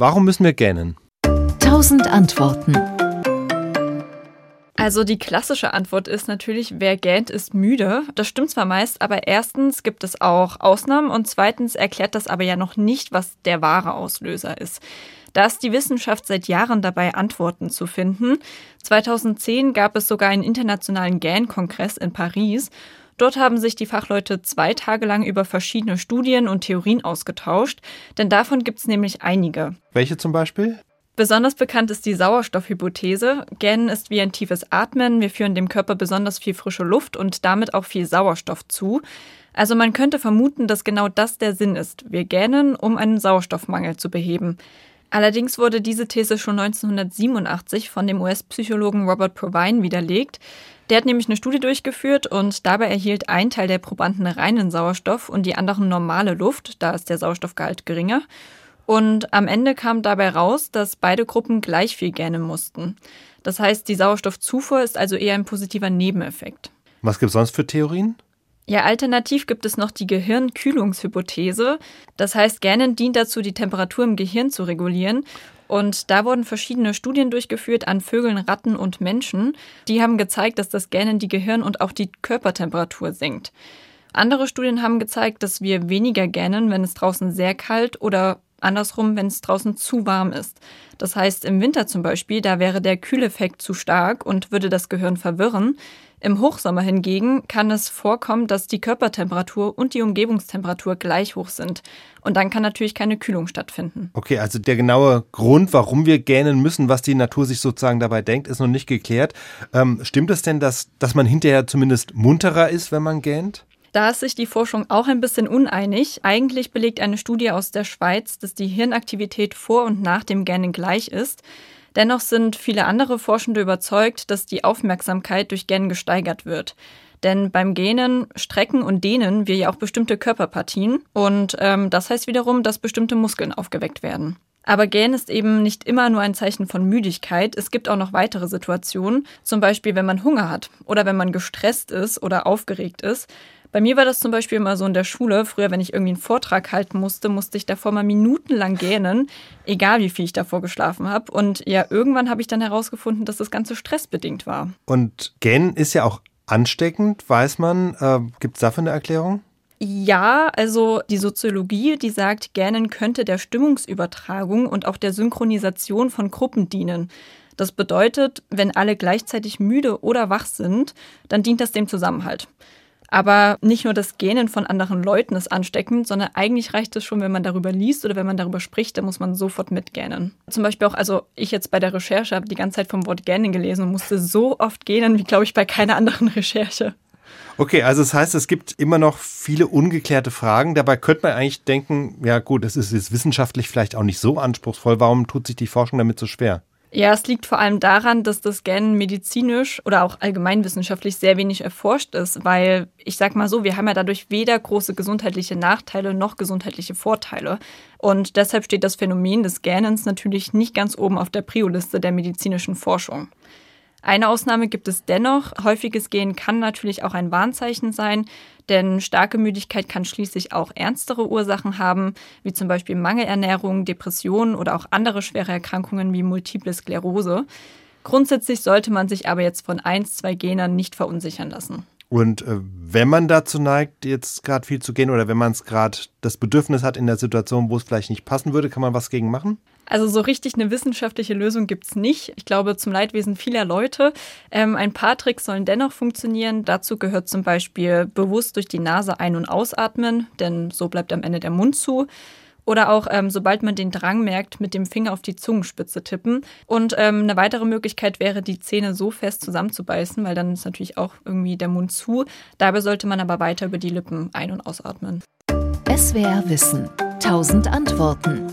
Warum müssen wir gähnen? Tausend Antworten. Also die klassische Antwort ist natürlich, wer gähnt, ist müde. Das stimmt zwar meist, aber erstens gibt es auch Ausnahmen und zweitens erklärt das aber ja noch nicht, was der wahre Auslöser ist. Da ist die Wissenschaft seit Jahren dabei, Antworten zu finden. 2010 gab es sogar einen internationalen GAN-Kongress in Paris. Dort haben sich die Fachleute zwei Tage lang über verschiedene Studien und Theorien ausgetauscht, denn davon gibt es nämlich einige. Welche zum Beispiel? Besonders bekannt ist die Sauerstoffhypothese. Gähnen ist wie ein tiefes Atmen. Wir führen dem Körper besonders viel frische Luft und damit auch viel Sauerstoff zu. Also man könnte vermuten, dass genau das der Sinn ist. Wir gähnen, um einen Sauerstoffmangel zu beheben. Allerdings wurde diese These schon 1987 von dem US-Psychologen Robert Provine widerlegt. Der hat nämlich eine Studie durchgeführt und dabei erhielt ein Teil der Probanden reinen Sauerstoff und die anderen normale Luft, da ist der Sauerstoffgehalt geringer. Und am Ende kam dabei raus, dass beide Gruppen gleich viel gähnen mussten. Das heißt, die Sauerstoffzufuhr ist also eher ein positiver Nebeneffekt. Was gibt es sonst für Theorien? Ja, alternativ gibt es noch die Gehirnkühlungshypothese. Das heißt, Gähnen dient dazu, die Temperatur im Gehirn zu regulieren. Und da wurden verschiedene Studien durchgeführt an Vögeln, Ratten und Menschen. Die haben gezeigt, dass das Gähnen die Gehirn- und auch die Körpertemperatur senkt. Andere Studien haben gezeigt, dass wir weniger gähnen, wenn es draußen sehr kalt oder Andersrum, wenn es draußen zu warm ist. Das heißt, im Winter zum Beispiel, da wäre der Kühleffekt zu stark und würde das Gehirn verwirren. Im Hochsommer hingegen kann es vorkommen, dass die Körpertemperatur und die Umgebungstemperatur gleich hoch sind. Und dann kann natürlich keine Kühlung stattfinden. Okay, also der genaue Grund, warum wir gähnen müssen, was die Natur sich sozusagen dabei denkt, ist noch nicht geklärt. Ähm, stimmt es denn, dass, dass man hinterher zumindest munterer ist, wenn man gähnt? Da ist sich die Forschung auch ein bisschen uneinig. Eigentlich belegt eine Studie aus der Schweiz, dass die Hirnaktivität vor und nach dem Gähnen gleich ist. Dennoch sind viele andere Forschende überzeugt, dass die Aufmerksamkeit durch Gähnen gesteigert wird. Denn beim Gähnen strecken und dehnen wir ja auch bestimmte Körperpartien und ähm, das heißt wiederum, dass bestimmte Muskeln aufgeweckt werden. Aber Gähnen ist eben nicht immer nur ein Zeichen von Müdigkeit. Es gibt auch noch weitere Situationen, zum Beispiel wenn man Hunger hat oder wenn man gestresst ist oder aufgeregt ist. Bei mir war das zum Beispiel immer so in der Schule. Früher, wenn ich irgendwie einen Vortrag halten musste, musste ich davor mal minutenlang gähnen, egal wie viel ich davor geschlafen habe. Und ja, irgendwann habe ich dann herausgefunden, dass das Ganze stressbedingt war. Und Gähnen ist ja auch ansteckend, weiß man. Äh, Gibt es dafür eine Erklärung? Ja, also die Soziologie, die sagt, Gähnen könnte der Stimmungsübertragung und auch der Synchronisation von Gruppen dienen. Das bedeutet, wenn alle gleichzeitig müde oder wach sind, dann dient das dem Zusammenhalt. Aber nicht nur das Gähnen von anderen Leuten ist ansteckend, sondern eigentlich reicht es schon, wenn man darüber liest oder wenn man darüber spricht, dann muss man sofort mitgähnen. Zum Beispiel auch, also ich jetzt bei der Recherche habe die ganze Zeit vom Wort Gähnen gelesen und musste so oft gähnen, wie glaube ich bei keiner anderen Recherche. Okay, also das heißt, es gibt immer noch viele ungeklärte Fragen. Dabei könnte man eigentlich denken, ja gut, das ist jetzt wissenschaftlich vielleicht auch nicht so anspruchsvoll. Warum tut sich die Forschung damit so schwer? Ja, es liegt vor allem daran, dass das Scannen medizinisch oder auch allgemeinwissenschaftlich sehr wenig erforscht ist, weil ich sag mal so, wir haben ja dadurch weder große gesundheitliche Nachteile noch gesundheitliche Vorteile. Und deshalb steht das Phänomen des Scannens natürlich nicht ganz oben auf der Prio-Liste der medizinischen Forschung. Eine Ausnahme gibt es dennoch. Häufiges Gehen kann natürlich auch ein Warnzeichen sein, denn starke Müdigkeit kann schließlich auch ernstere Ursachen haben, wie zum Beispiel Mangelernährung, Depressionen oder auch andere schwere Erkrankungen wie Multiple Sklerose. Grundsätzlich sollte man sich aber jetzt von ein, zwei Genern nicht verunsichern lassen. Und äh, wenn man dazu neigt, jetzt gerade viel zu gehen oder wenn man es gerade das Bedürfnis hat in der Situation, wo es vielleicht nicht passen würde, kann man was gegen machen? Also so richtig eine wissenschaftliche Lösung gibt es nicht. Ich glaube, zum Leidwesen vieler Leute. Ähm, ein paar Tricks sollen dennoch funktionieren. Dazu gehört zum Beispiel bewusst durch die Nase ein- und ausatmen, denn so bleibt am Ende der Mund zu. Oder auch, ähm, sobald man den Drang merkt, mit dem Finger auf die Zungenspitze tippen. Und ähm, eine weitere Möglichkeit wäre, die Zähne so fest zusammenzubeißen, weil dann ist natürlich auch irgendwie der Mund zu. Dabei sollte man aber weiter über die Lippen ein- und ausatmen. SWR Wissen. Tausend Antworten.